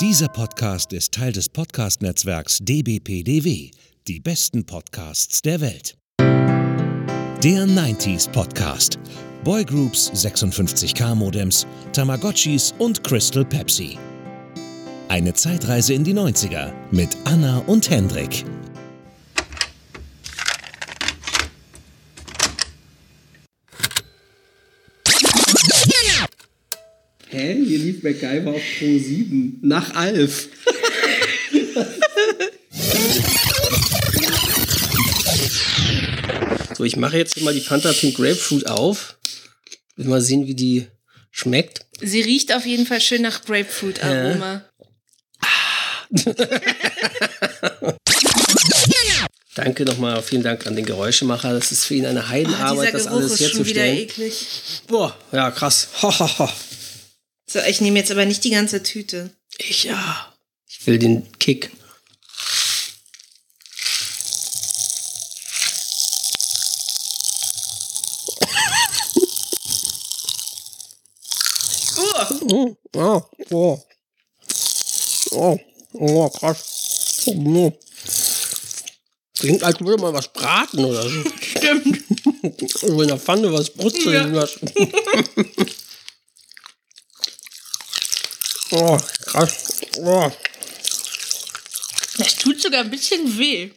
Dieser Podcast ist Teil des Podcast-Netzwerks dbpdw, die besten Podcasts der Welt. Der 90s Podcast. Boygroups, 56K-Modems, Tamagotchis und Crystal Pepsi. Eine Zeitreise in die 90er mit Anna und Hendrik. MacGyver auf Pro 7. Nach Alf. so, ich mache jetzt mal die Fanta Pink Grapefruit auf. Will mal sehen, wie die schmeckt. Sie riecht auf jeden Fall schön nach Grapefruit-Aroma. Danke nochmal, vielen Dank an den Geräuschemacher. Das ist für ihn eine Oh, Heidenarbeit, dieser das Geruch alles ist schon wieder herzustellen. eklig. Boah, ja, krass. Ho, ho, ho. So, ich nehme jetzt aber nicht die ganze Tüte. Ich ja. Ich will den Kick. Oh, oh, oh. Oh, oh, krass. Oh. Klingt, als würde man was braten oder so. Stimmt. So in der Pfanne was brutzeln Ja. lassen. oh, krass. Oh. Das tut sogar ein bisschen weh.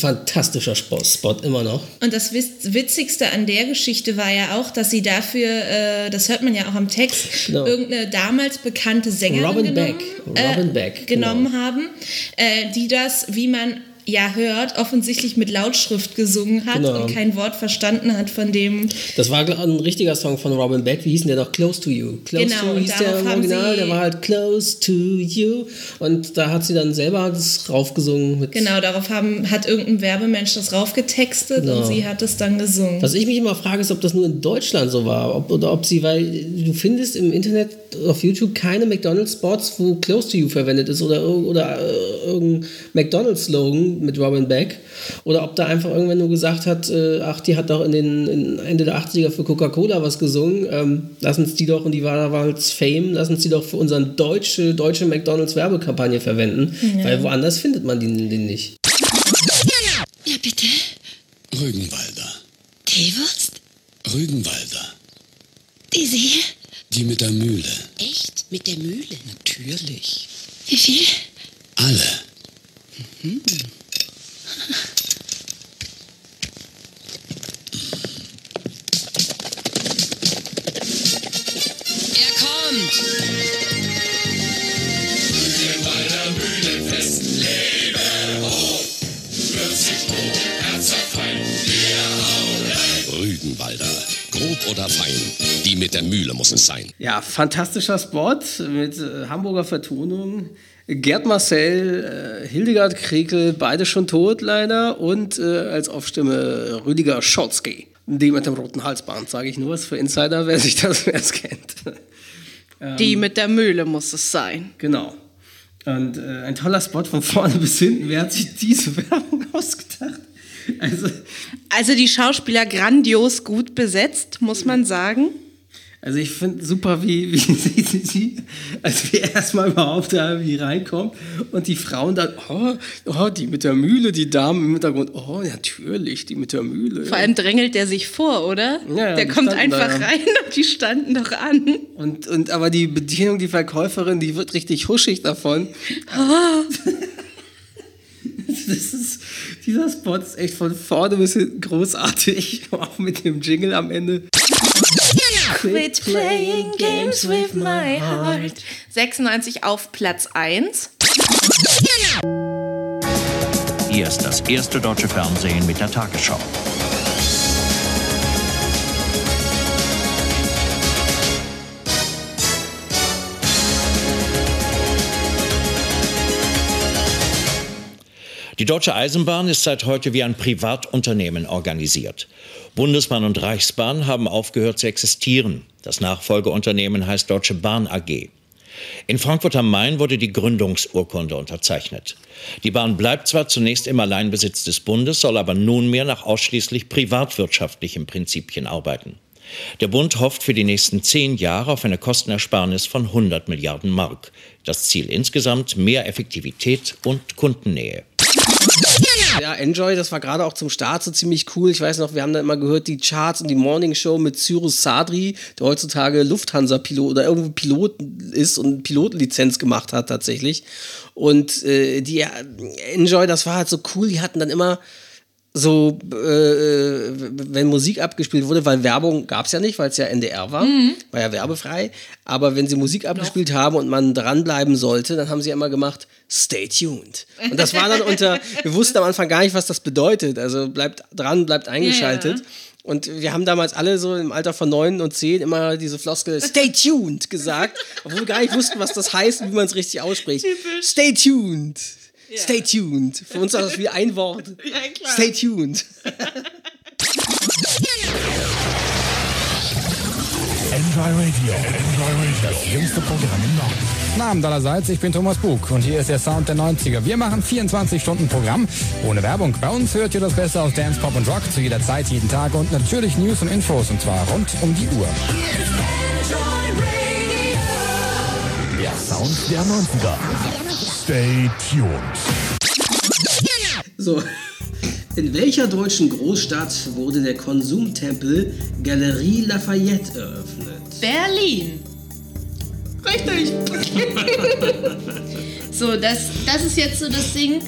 Fantastischer Spot, immer noch. Und das Witz- Witzigste an der Geschichte war ja auch, dass sie dafür, äh, das hört man ja auch am Text, Genau. irgendeine damals bekannte Sängerin Robin genommen, Beck. Robin Beck, genommen genau. haben, äh, die das, wie man ja hört, offensichtlich mit Lautschrift gesungen hat Genau. und kein Wort verstanden hat von dem. Das war ein richtiger Song von Robin Beck. Wie hieß denn der noch? Close to You. Close Genau, to hieß der im Original. Der war halt Close to You. Und da hat sie dann selber das raufgesungen. Mit Genau, darauf haben, hat irgendein Werbemensch das raufgetextet Genau. und sie hat es dann gesungen. Was ich mich immer frage, ist, ob das nur in Deutschland so war. Ob, oder ob sie, weil du findest im Internet auf YouTube keine McDonalds-Spots, wo Close to You verwendet ist oder, oder äh, irgendein McDonalds-Slogan mit Robin Beck. Oder ob da einfach irgendwann nur gesagt hat, äh, ach, die hat doch in den in Ende der 80er für Coca-Cola was gesungen. Ähm, lass uns die doch, und die war damals Fame, lass uns die doch für unsere deutsche, deutsche McDonalds-Werbekampagne verwenden. Weil woanders findet man den, den nicht. Ja, bitte. Rügenwalder. Teewurst? Rügenwalder. Diese hier? Die mit der Mühle. Echt? Mit der Mühle? Natürlich. Wie viel? Alle. Er Grob oder fein. Die mit der Mühle muss es sein. Ja, fantastischer Spot mit äh, Hamburger Vertonung. Gerd Marcel, äh, Hildegard Krekel, beide schon tot leider. Und äh, als Aufstimme Rüdiger Schotzky. Die mit dem roten Halsband, sage ich nur, ist für Insider, wer sich das wer es kennt. Die mit der Mühle muss es sein. genau. Und äh, ein toller Spot von vorne bis hinten. Wer hat sich diese Werbung ausgedacht? Also, Also die Schauspieler grandios gut besetzt, muss man sagen. Also ich finde super, wie, wie sie, sie, sie, als wir erstmal überhaupt da irgendwie reinkommen und die Frauen dann, oh, oh, die mit der Mühle, die Damen im Hintergrund, oh, natürlich, die mit der Mühle. Vor allem drängelt der sich vor, oder? Ja, ja, der kommt da, einfach ja. rein und die standen doch an. Und, und aber die Bedienung, die Verkäuferin, die wird richtig huschig davon. Das ist, dieser Spot ist echt von vorne bis hinten großartig, auch mit dem Jingle am Ende. Quit playing games with my heart. 96 auf Platz 1. Hier ist das erste deutsche Fernsehen mit der Tagesschau. Die Deutsche Eisenbahn ist seit heute wie ein Privatunternehmen organisiert. Bundesbahn und Reichsbahn haben aufgehört zu existieren. Das Nachfolgeunternehmen heißt Deutsche Bahn AG. In Frankfurt am Main wurde die Gründungsurkunde unterzeichnet. Die Bahn bleibt zwar zunächst im Alleinbesitz des Bundes, soll aber nunmehr nach ausschließlich privatwirtschaftlichen Prinzipien arbeiten. Der Bund hofft für die nächsten zehn Jahre auf eine Kostenersparnis von 100 Milliarden Mark. Das Ziel insgesamt mehr Effektivität und Kundennähe. Ja, Enjoy, das war gerade auch zum Start so ziemlich cool. Ich weiß noch, wir haben da immer gehört, die Charts und die Morning Show mit Cyrus Sadri, der heutzutage Lufthansa-Pilot oder irgendwo Pilot ist und Pilotenlizenz gemacht hat tatsächlich. Und äh, die äh, Enjoy, das war halt so cool, die hatten dann immer so, äh, wenn Musik abgespielt wurde, weil Werbung gab es ja nicht, weil es ja NDR war, war ja werbefrei. Aber wenn sie Musik abgespielt haben und man dranbleiben sollte, dann haben sie immer gemacht, stay tuned. Und das war dann unter, wir wussten am Anfang gar nicht, was das bedeutet. Also bleibt dran, bleibt eingeschaltet. Ja. Und wir haben damals alle so im Alter von neun und zehn immer diese Floskel Stay tuned gesagt, obwohl wir gar nicht wussten, was das heißt und wie man es richtig ausspricht. Stay tuned. Stay tuned. Für uns war das wie ein Wort. klar. Stay tuned. Enjoy Radio. Enjoy Radio. Das jüngste Programm im Norden. Abend allerseits, ich bin Thomas Bug und hier ist der Sound der 90er. Wir machen 24 Stunden Programm ohne Werbung. Bei uns hört ihr das Beste aus Dance, Pop und Rock zu jeder Zeit, jeden Tag und natürlich News und Infos und zwar rund um die Uhr. Der Sound der 90er. Stay tuned. So. In welcher deutschen Großstadt wurde der Konsumtempel Galerie Lafayette eröffnet? Berlin. Richtig. So, das, das ist jetzt so das Ding.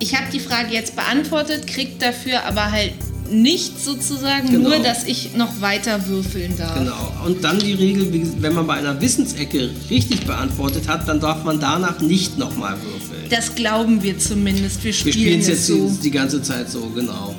Ich habe die Frage jetzt beantwortet, krieg dafür aber halt nicht sozusagen, Genau. nur dass ich noch weiter würfeln darf. Genau. Und dann die Regel, wenn man bei einer Wissensecke richtig beantwortet hat, dann darf man danach nicht nochmal würfeln. Das glauben wir zumindest. Wir Wir spielen, es jetzt so. die, die ganze Zeit so, genau.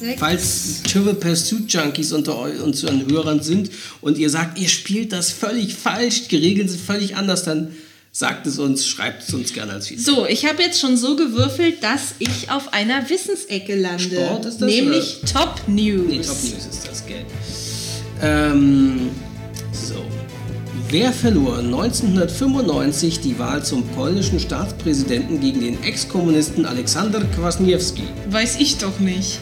Sechs. Falls Trivial Pursuit Junkies unter unseren Hörern sind und ihr sagt, ihr spielt das völlig falsch, die Regeln sind völlig anders, dann sagt es uns, schreibt es uns gerne als Feedback. So, ich habe jetzt schon so gewürfelt, dass ich auf einer Wissensecke lande. Sport ist das, Nämlich Top News. Nee, Top News ist das, gell. Ähm, so. Wer verlor 1995 die Wahl zum polnischen Staatspräsidenten gegen den Ex-Kommunisten Aleksander Kwasniewski? Weiß ich doch nicht.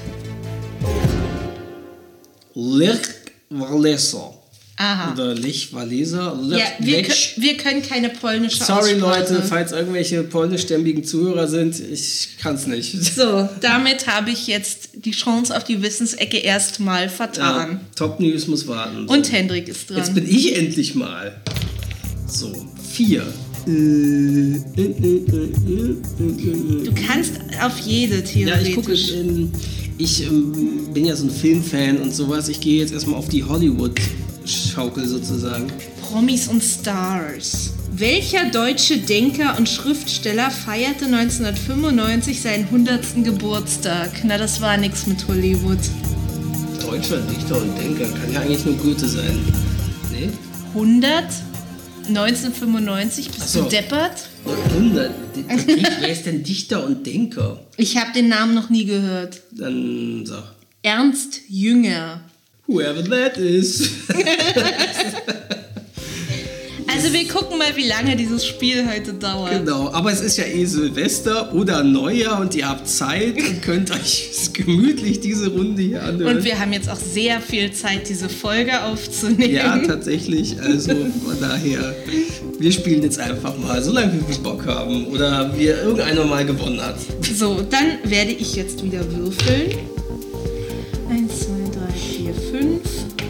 Lech Walesa. Aha. Oder Lech Walesa. Lech, Ja, wir, wir können keine polnische Sorry Aussprache. Leute, falls irgendwelche polnischstämmigen Zuhörer sind, ich kann's nicht. So, damit habe ich jetzt die Chance auf die Wissensecke erstmal Ja, vertan. Top News muss warten. Und Hendrik ist dran. Jetzt bin ich endlich mal. So, vier. Äh, du kannst auf jede Ja, theoretisch. ich gucke, ich ähm, bin ja so ein Filmfan und sowas. Ich gehe jetzt erstmal auf die Hollywood-Schaukel sozusagen. Promis und Stars. Welcher deutsche Denker und Schriftsteller feierte 1995 seinen 100. Geburtstag? Na, das war nix mit Hollywood. Deutscher Dichter und Denker kann ja eigentlich nur Goethe sein. Nee? 100? 1995? Bist so. du deppert? 100. Okay, wer ist denn Dichter und Denker? Ich habe den Namen noch nie gehört. Dann sag. Ernst Jünger. Whoever that is. Also wir gucken mal, wie lange dieses Spiel heute dauert. Genau, aber es ist ja eh Silvester oder Neujahr und ihr habt Zeit und könnt euch gemütlich diese Runde hier anhören. Und wir haben jetzt auch sehr viel Zeit, diese Folge aufzunehmen. ja, tatsächlich. Also von daher, wir spielen jetzt einfach mal, solange wir Bock haben oder wir irgendeiner mal gewonnen hat. So, dann werde ich jetzt wieder würfeln.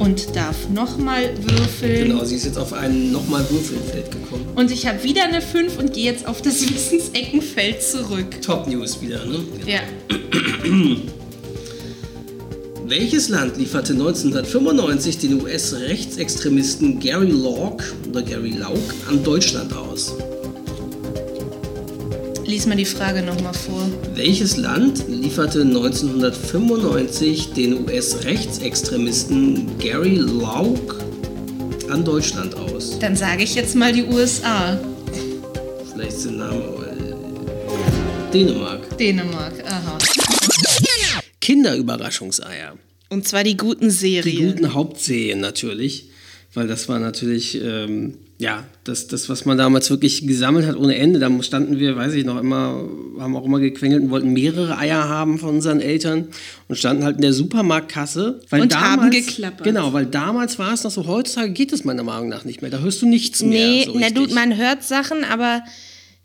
Und darf nochmal würfeln. Genau, sie ist jetzt auf ein nochmal Würfelfeld gekommen. Und ich habe wieder eine 5 und gehe jetzt auf das Wissenseckenfeld zurück. Top News wieder, ne? Ja. Welches Land lieferte 1995 den US-Rechtsextremisten Gary Locke oder Gary Lauk an Deutschland aus? Lies mal die Frage nochmal vor. Welches Land lieferte 1995 den US-Rechtsextremisten Gary Lauk an Deutschland aus? Dann sage ich jetzt mal die USA. Vielleicht ist der Name Dänemark. Dänemark. Aha. Kinderüberraschungseier. Und zwar die guten Die Serien. guten Hauptserien natürlich, weil das war natürlich, ähm, ja, das, das, was man damals wirklich gesammelt hat ohne Ende. Da standen wir, weiß ich noch, immer, haben auch immer gequengelt und wollten mehrere Eier haben von unseren Eltern und standen halt in der Supermarktkasse. Weil Und damals, haben geklappert. Genau, weil damals war es noch so, heutzutage geht es meiner Meinung nach nicht mehr. Da hörst du nichts mehr. Nee, so na du, man hört Sachen, aber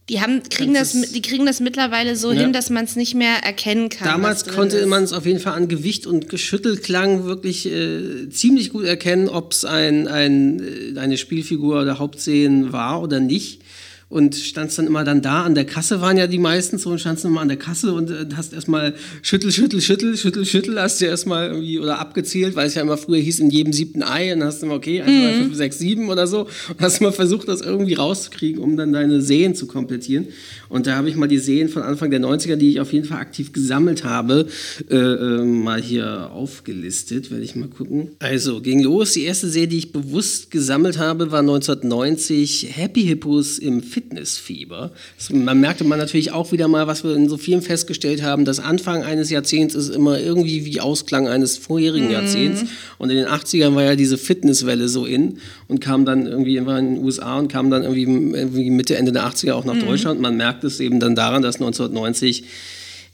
die haben, kriegen das, die kriegen das mittlerweile so Ja. hin, dass man es nicht mehr erkennen kann. Damals konnte man es auf jeden Fall an Gewicht und Geschüttelklang wirklich äh, ziemlich gut erkennen, ob es ein, ein, äh, eine Spielfigur oder Hauptszenen war oder nicht. Und standst dann immer dann da, an der Kasse waren ja die meisten so und standst dann immer an der Kasse und äh, hast erstmal schüttel, schüttel, schüttel, schüttel, schüttel, hast du erstmal irgendwie oder abgezählt, weil es ja immer früher hieß, in jedem siebten Ei und dann hast du immer, okay, 1, 2, 3, 5, 6, 7 oder so und hast mal versucht, das irgendwie rauszukriegen, um dann deine Seen zu komplettieren. Und da habe ich mal die Seen von Anfang der 90er, die ich auf jeden Fall aktiv gesammelt habe, äh, äh, mal hier aufgelistet, werde ich mal gucken. Also, ging los. Die erste Serie, die ich bewusst gesammelt habe, war 1990 Happy Hippos im Fitnessfieber. Das, man merkte man natürlich auch wieder mal, was wir in so vielen festgestellt haben, dass Anfang eines Jahrzehnts ist immer irgendwie wie Ausklang eines vorherigen Jahrzehnts. Und in den 80ern war ja diese Fitnesswelle so in und kam dann irgendwie immer in den USA und kam dann irgendwie, irgendwie Mitte, Ende der 80er auch nach Deutschland. Man merkt es eben dann daran, dass 1990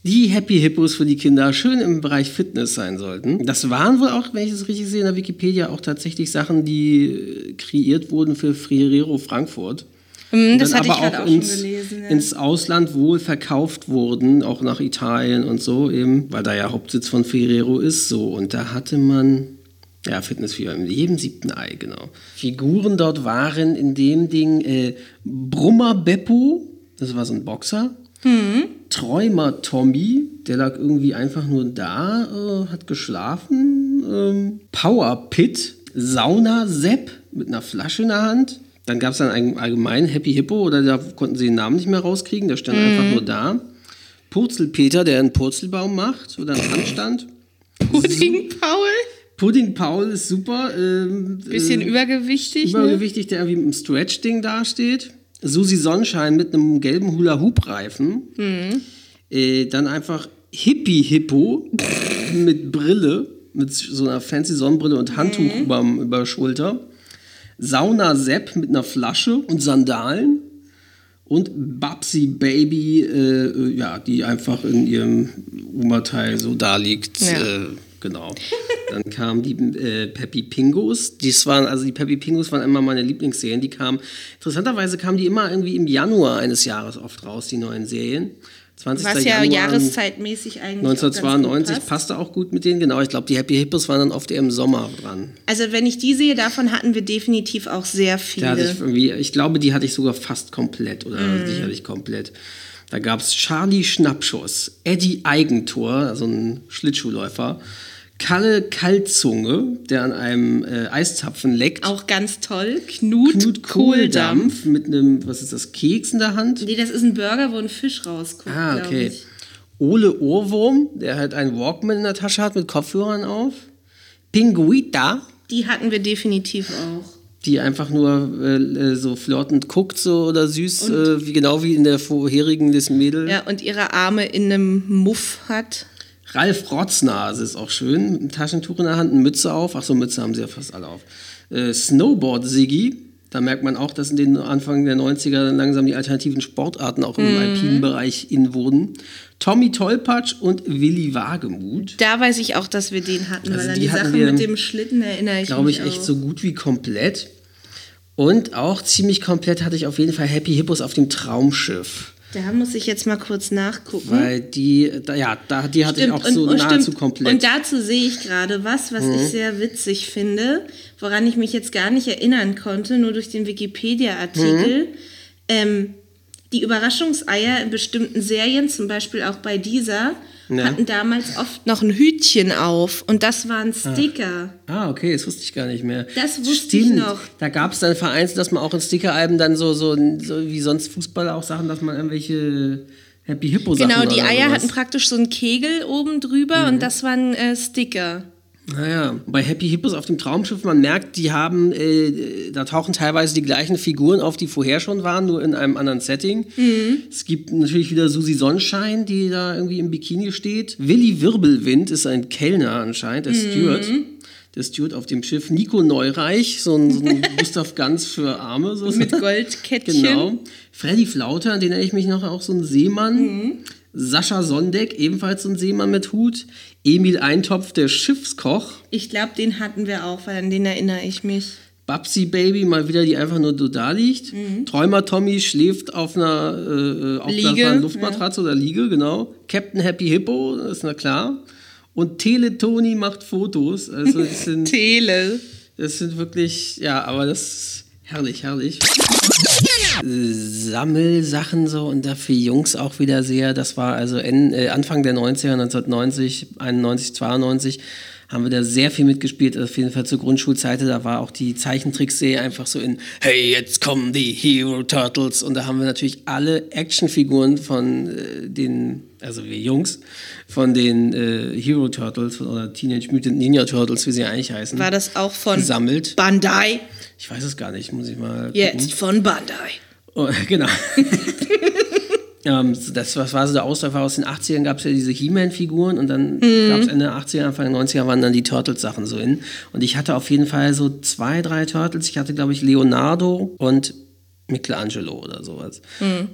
die Happy Hippos für die Kinder schön im Bereich Fitness sein sollten. Das waren wohl auch, wenn ich es richtig sehe, in der Wikipedia auch tatsächlich Sachen, die kreiert wurden für Friero Frankfurt. Hm, Und das hatte ich aber gerade auch auch schon ins, gelesen. Ja. ins Ausland wohl verkauft wurden, auch nach Italien und so eben, weil da ja Hauptsitz von Ferrero ist. So und da hatte man ja Fitnessfieber in jedem siebten Ei genau. Figuren dort waren in dem Ding äh, Brummer Beppo, das war so ein Boxer. Träumer Tommy, der lag irgendwie einfach nur da, äh, hat geschlafen. Ähm, Power Pit, Sauna Sepp mit einer Flasche in der Hand. Dann gab es dann einen allgemeinen Happy Hippo, oder da konnten sie den Namen nicht mehr rauskriegen, der stand einfach nur da. Purzelpeter, der einen Purzelbaum macht oder einen Handstand. Pudding Paul, Pudding Paul ist super. Ähm, bisschen äh, übergewichtig. Ne? übergewichtig, der irgendwie mit einem Stretch-Ding dasteht. Susi Sonnenschein mit einem gelben Hula-Hoop-Reifen. Mhm. Äh, dann einfach Hippie-Hippo mit Brille, mit so einer fancy Sonnenbrille und Handtuch Mhm. über der Schulter. Sauna Sepp mit einer Flasche und Sandalen. Und Babsi Baby, äh, äh, ja, die einfach in ihrem Oberteil so da liegt. Ja. Äh, genau. Dann kamen die äh, Peppy Pingos. Dies waren, also die Peppy Pingos waren immer meine Lieblingsserien. Die kamen, interessanterweise kamen die immer irgendwie im Januar eines Jahres oft raus, die neuen Serien. 20. Was ja Januar jahreszeitmäßig eigentlich. auch ganz 1992 gut passt. passte auch gut mit denen, genau. Ich glaube, die Happy Hippos waren dann oft eher im Sommer dran. Also, wenn ich die sehe, davon hatten wir definitiv auch sehr viele. ich, ich glaube, die hatte ich sogar fast komplett oder Mhm. sicherlich komplett. Da gab es Charlie Schnappschuss, Eddie Eigentor, also ein Schlittschuhläufer, Kalle Kaltzunge, der an einem äh, Eiszapfen leckt, Auch ganz toll. Knut, Knut Kohldampf. Kohldampf mit einem, was ist das, Keks in der Hand. Nee, das ist ein Burger, wo ein Fisch rauskommt. Ah, okay. Ole Ohrwurm, der halt einen Walkman in der Tasche hat mit Kopfhörern auf. Pinguita, Die hatten wir definitiv auch. die einfach nur äh, äh, so flirtend guckt so oder süß, äh, wie genau wie in der vorherigen des Mädel. Ja, und ihre Arme in einem Muff hat. Ralf Rotznase ist auch schön, mit einem Taschentuch in der Hand, eine Mütze auf. Ach so, Mütze haben sie ja fast alle auf. Äh, Snowboard Siggi, da merkt man auch, dass in den Anfang der 90er dann langsam die alternativen Sportarten auch im alpinen Bereich in wurden. Tommy Tollpatsch und Willi Wagemuth. Da weiß ich auch, dass wir den hatten, Also weil an die die hatten Sache wir, mit dem Schlitten erinnere ich glaube mich ich, echt auch. so gut wie komplett. Und auch ziemlich komplett hatte ich auf jeden Fall Happy Hippos auf dem Traumschiff. Da muss ich jetzt mal kurz nachgucken. Weil die, da, ja, da, die hatte ich auch so und, nahezu stimmt. komplett. Mhm. Und dazu sehe ich gerade was, was ich sehr witzig finde, woran ich mich jetzt gar nicht erinnern konnte, nur durch den Wikipedia-Artikel. Mhm. Ähm, die Überraschungseier in bestimmten Serien, zum Beispiel auch bei dieser, Ja. hatten damals oft noch ein Hütchen auf und das waren Sticker. Ah, okay, das wusste ich gar nicht mehr. Das wusste Stimmt. ich noch. Da gab es dann vereinzelt, dass man auch in Stickeralben dann so, so, so wie sonst Fußballer auch Sachen, dass man irgendwelche Happy Hippo Sachen Genau, die Eier hatten praktisch so einen Kegel oben drüber Mhm. und das waren äh, Sticker. Naja, bei Happy Hippos auf dem Traumschiff, man merkt, die haben, äh, da tauchen teilweise die gleichen Figuren auf, die vorher schon waren, nur in einem anderen Setting. Es gibt natürlich wieder Susi Sonnenschein, die da irgendwie im Bikini steht. Willi Wirbelwind ist ein Kellner anscheinend, der Steward. Der Steward auf dem Schiff. Nico Neureich, so ein, so ein Gustav Ganz für Arme. So Mit Goldkettchen. Genau. Freddy Flauter, an den erinnere ich mich noch, auch so ein Seemann. Sascha Sondeck, ebenfalls so ein Seemann mit Hut. Emil Eintopf, der Schiffskoch. Ich glaube, den hatten wir auch, weil an den erinnere ich mich. Babsi Baby, mal wieder, die einfach nur so da liegt. Träumer Tommy schläft auf einer, äh, auf Liege, einer Luftmatratze oder Liege, genau. Captain Happy Hippo, das ist na klar. Und Teletoni macht Fotos. Also das sind, Tele. das sind wirklich, ja, aber das herrlich, herrlich. Sammelsachen so und dafür Jungs auch wieder sehr. Das war also äh, Anfang der 90er, 1990, 91, 92 haben wir da sehr viel mitgespielt. Auf jeden Fall zur Grundschulzeit, da war auch die Zeichentrickserie einfach so in Hey, jetzt kommen die Hero Turtles und da haben wir natürlich alle Actionfiguren von äh, den, also wir Jungs, von den äh, Hero Turtles oder Teenage Mutant Ninja Turtles, wie sie eigentlich heißen, War das auch von gesammelt. Bandai? Ich weiß es gar nicht, muss ich mal gucken. Jetzt von Bandai. Oh, genau. ähm, das was war so der Ausläufer aus den 80ern, gab es ja diese He-Man-Figuren und dann gab es Ende der 80er, Anfang der 90er waren dann die Turtles-Sachen so in. Und ich hatte auf jeden Fall so zwei, drei Turtles. Ich hatte, glaube ich, Leonardo und Michelangelo oder sowas.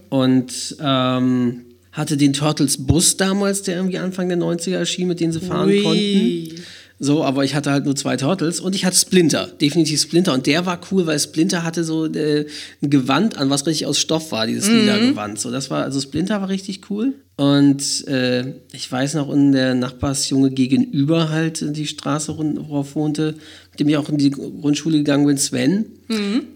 Und ähm, hatte den Turtles-Bus damals, der irgendwie Anfang der 90er erschien, mit dem sie fahren Ui. konnten. So, aber ich hatte halt nur zwei Turtles und ich hatte Splinter, definitiv Splinter. Und der war cool, weil Splinter hatte so äh, ein Gewand an, was richtig aus Stoff war, dieses lila Gewand. So, das war, also Splinter war richtig cool. Und äh, ich weiß noch, in der Nachbarsjunge gegenüber halt die Straße, worauf wohnte, mit dem ich auch in die Grundschule gegangen bin, Sven,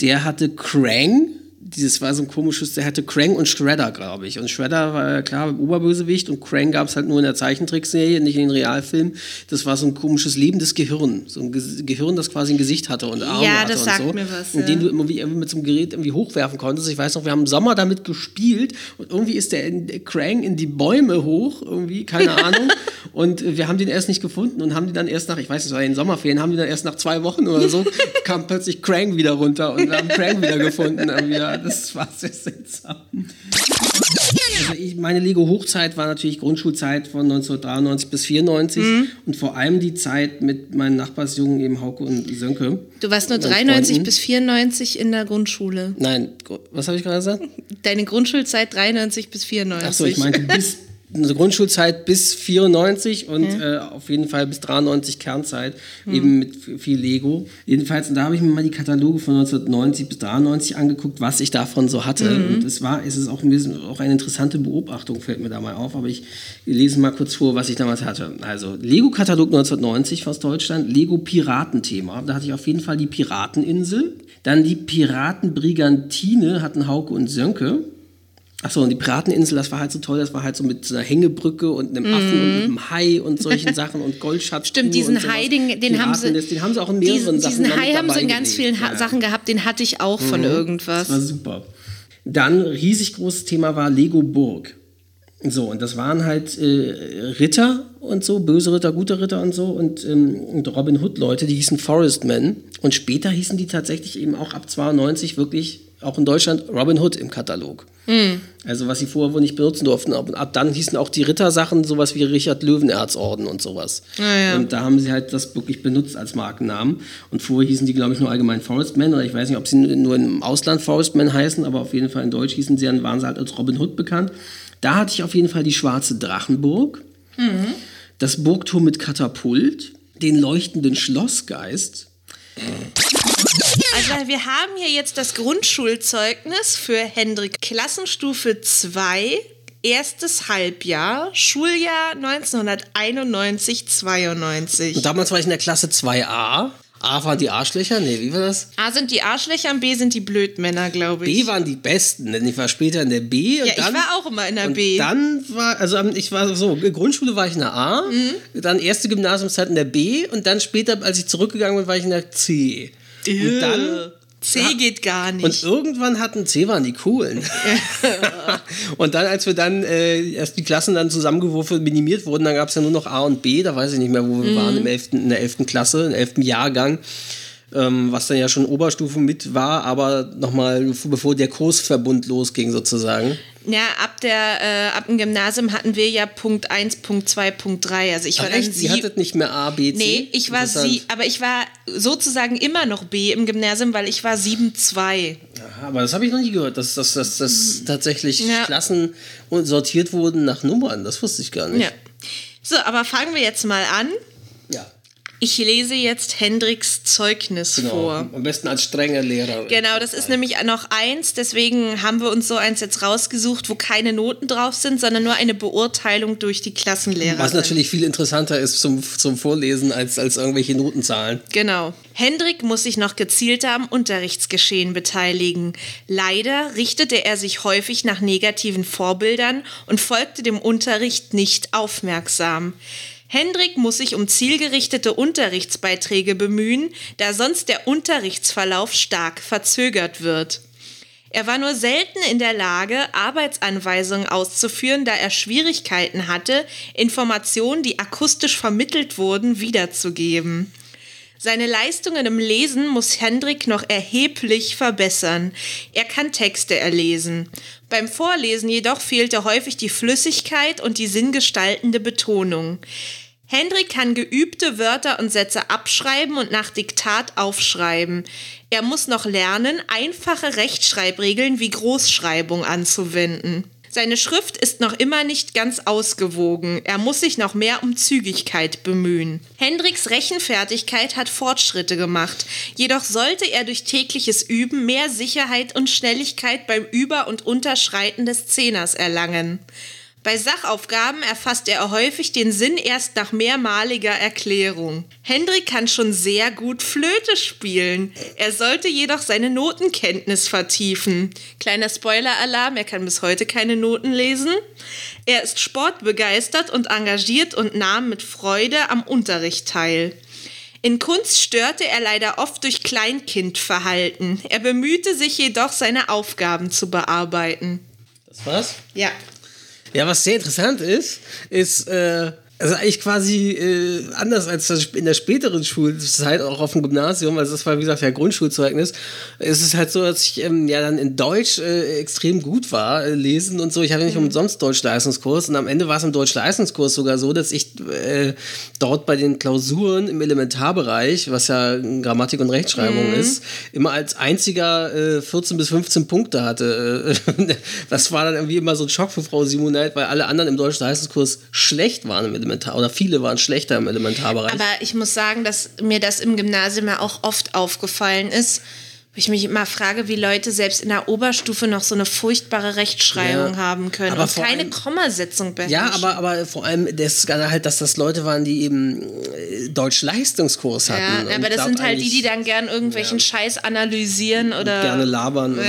der hatte Krang. Dieses war so ein komisches, der hatte Krang und Shredder, glaube ich. Und Shredder war ja klar Oberbösewicht und Krang gab es halt nur in der Zeichentrickserie, nicht in den Realfilmen. Das war so ein komisches lebendes Gehirn. So ein Ge Gehirn, das quasi ein Gesicht hatte und Arme Ja, hatte das und sagt so. mir was, Und ja. den du irgendwie irgendwie mit so einem Gerät irgendwie hochwerfen konntest. Ich weiß noch, wir haben im Sommer damit gespielt und irgendwie ist der, in, der Krang in die Bäume hoch, irgendwie, keine Ahnung. und wir haben den erst nicht gefunden und haben die dann erst nach, ich weiß nicht, es war in den Sommerferien, haben die dann erst nach zwei Wochen oder so, kam plötzlich Krang wieder runter und wir haben Krang wieder gefunden. Irgendwie. Ja, das war sehr seltsam. Also ich, meine Lego-Hochzeit war natürlich Grundschulzeit von 1993 bis 94 Mhm. und vor allem die Zeit mit meinen Nachbarsjungen, eben Hauke und Sönke. Du warst nur Meinen 93 Freunden. bis 94 in der Grundschule. Nein, was habe ich gerade gesagt? Deine Grundschulzeit 93 bis 94. Achso, ich meinte bis eine Grundschulzeit bis 94 und äh, auf jeden Fall bis 93 Kernzeit, eben mit viel Lego. Jedenfalls, und da habe ich mir mal die Kataloge von 1990 bis 93 angeguckt, was ich davon so hatte. Und es war, es ist auch ein bisschen auch eine interessante Beobachtung, fällt mir da mal auf, aber ich lese mal kurz vor, was ich damals hatte. Also Lego-Katalog 1990 aus Deutschland, Lego Piratenthema. Da hatte ich auf jeden Fall die Pirateninsel. Dann die Piratenbrigantine hatten Hauke und Sönke. Achso, und die Pirateninsel, das war halt so toll, das war halt so mit so einer Hängebrücke und einem Affen und mit einem Hai und solchen Sachen und Goldschatz. Mhm. Stimmt, diesen sowas. Hai, den, den haben sie. Den haben sie auch in mehreren diesen, Sachen Diesen Hai haben sie in ganz gelegt. vielen ha Ja. Sachen gehabt, den hatte ich auch von irgendwas. Das war super. Dann riesig großes Thema war Lego Burg. So, und das waren halt äh, Ritter und so, böse Ritter, gute Ritter und so und, ähm, und Robin Hood-Leute, die hießen Forestmen. Und später hießen die tatsächlich eben auch ab 92 wirklich, auch in Deutschland, Robin Hood im Katalog. Also was sie vorher wohl nicht benutzen durften. Ab, ab dann hießen auch die Rittersachen sowas wie Richard Löwenerzorden und sowas. Und da haben sie halt das wirklich benutzt als Markennamen. Und vorher hießen die, glaube ich, nur allgemein Forestmen. Oder ich weiß nicht, ob sie nur im Ausland Forestmen heißen, aber auf jeden Fall in Deutsch hießen sie, dann waren sie halt als Robin Hood bekannt. Da hatte ich auf jeden Fall die schwarze Drachenburg, das Burgturm mit Katapult, den leuchtenden Schlossgeist, Also wir haben hier jetzt das Grundschulzeugnis für Hendrik Klassenstufe 2, erstes Halbjahr, Schuljahr 1991, 92. Und damals war ich in der Klasse 2a. A waren die Arschlöcher? Nee, wie war das? A sind die Arschlöcher und B sind die Blödmänner, glaube ich. B waren die Besten, denn ich war später in der B. Und ja, dann, ich war auch immer in der und B. dann war, also ähm, ich war so, Grundschule war ich in der A, Mhm. dann erste Gymnasiumszeit in der B und dann später, als ich zurückgegangen bin, war ich in der C. Und dann C geht gar nicht. Und irgendwann hatten C waren die coolen. und dann, als wir dann äh, erst die Klassen dann zusammengeworfen, minimiert wurden, dann gab es ja nur noch A und B, da weiß ich nicht mehr, wo wir Mhm. waren, im 11., in der 11. Klasse, im 11. Jahrgang. Ähm, was dann ja schon Oberstufe mit war, aber nochmal bevor der Kursverbund losging sozusagen. Ja, ab der äh, ab dem Gymnasium hatten wir ja Punkt 1, Punkt 2, Punkt 3. Also ich war Ach dann echt, sie hattet nicht mehr A, B, C? Nee, ich war sie, aber ich war sozusagen immer noch B im Gymnasium, weil ich war 7-2. Aha, aber das habe ich noch nie gehört, dass, dass, dass, dass tatsächlich Ja. Klassen und sortiert wurden nach Nummern. Das wusste ich gar nicht. Ja. So, aber fangen wir jetzt mal an. Ich lese jetzt Hendriks Zeugnis Genau. vor. Am besten als strenger Lehrer. Genau, das ist nämlich noch eins, deswegen haben wir uns so eins jetzt rausgesucht, wo keine Noten drauf sind, sondern nur eine Beurteilung durch die Klassenlehrer. Was natürlich viel interessanter ist zum, zum Vorlesen als, als irgendwelche Notenzahlen. Genau. Hendrik muss sich noch gezielter am Unterrichtsgeschehen beteiligen. Leider richtete er sich häufig nach negativen Vorbildern und folgte dem Unterricht nicht aufmerksam. Hendrik muss sich um zielgerichtete Unterrichtsbeiträge bemühen, da sonst der Unterrichtsverlauf stark verzögert wird. Er war nur selten in der Lage, Arbeitsanweisungen auszuführen, da er Schwierigkeiten hatte, Informationen, die akustisch vermittelt wurden, wiederzugeben. Seine Leistungen im Lesen muss Hendrik noch erheblich verbessern. Er kann Texte erlesen. Beim Vorlesen jedoch fehlte häufig die Flüssigkeit und die sinngestaltende Betonung. Hendrik kann geübte Wörter und Sätze abschreiben und nach Diktat aufschreiben. Er muss noch lernen, einfache Rechtschreibregeln wie Großschreibung anzuwenden. Seine Schrift ist noch immer nicht ganz ausgewogen. Er muss sich noch mehr um Zügigkeit bemühen. Hendriks Rechenfertigkeit hat Fortschritte gemacht. Jedoch sollte er durch tägliches Üben mehr Sicherheit und Schnelligkeit beim Über- und Unterschreiten des Zehners erlangen. Bei Sachaufgaben erfasst er häufig den Sinn erst nach mehrmaliger Erklärung. Hendrik kann schon sehr gut Flöte spielen. Er sollte jedoch seine Notenkenntnis vertiefen. Kleiner Spoiler-Alarm, er kann bis heute keine Noten lesen. Er ist sportbegeistert und engagiert und nahm mit Freude am Unterricht teil. In Kunst störte er leider oft durch Kleinkindverhalten. Er bemühte sich jedoch, seine Aufgaben zu bearbeiten. Das war's? Ja. Ja, was sehr interessant ist, ist, äh, also eigentlich quasi äh, anders als in der späteren Schulzeit, auch auf dem Gymnasium, also das war wie gesagt ja Grundschulzeugnis, es ist halt so, dass ich ähm, ja dann in Deutsch äh, extrem gut war, äh, lesen und so. Ich hatte nicht umsonst Deutschleistungskurs und am Ende war es im Deutschleistungskurs sogar so, dass ich äh, dort bei den Klausuren im Elementarbereich, was ja Grammatik und Rechtschreibung Mhm. ist, immer als einziger äh, 14 bis 15 Punkte hatte. Äh, das war dann irgendwie immer so ein Schock für Frau Simoneit, weil alle anderen im Deutschleistungskurs schlecht waren im Elementar oder viele waren schlechter im Elementarbereich. Aber ich muss sagen, dass mir das im Gymnasium ja auch oft aufgefallen ist. Wo Ich mich immer frage, wie Leute selbst in der Oberstufe noch so eine furchtbare Rechtschreibung Ja. haben können Aber und keine allem- Kommasetzung beherrschen. Ja, aber, aber vor allem das halt, dass das Leute waren, die eben äh, Deutsch-Leistungskurs hatten. ja, aber das sind halt die, die dann gern irgendwelchen Scheiß analysieren oder gerne labern Ja.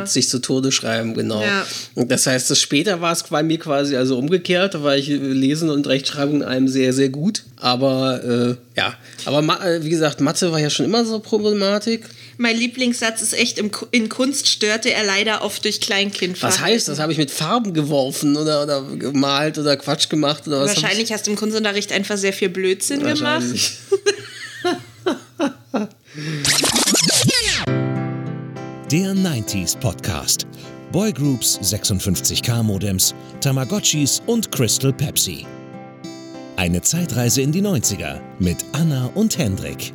oder sich zu Tode schreiben, genau. Ja. Und das heißt, das später war es bei mir quasi also umgekehrt, da war ich äh, Lesen und Rechtschreibung in einem sehr, sehr gut. Aber äh, ja, aber äh, wie gesagt, Mathe war ja schon immer so Problematik. Mein Lieblingssatz ist echt, in Kunst störte er leider oft durch Kleinkindverhalten. Was heißt das? Habe ich mit Farben geworfen oder, oder gemalt oder Quatsch gemacht oder was? Wahrscheinlich hast du im Kunstunterricht einfach sehr viel Blödsinn ich? gemacht. Der 90s Podcast. Boygroups, 56K Modems, Tamagotchis und Crystal Pepsi. Eine Zeitreise in die 90er mit Anna und Hendrik.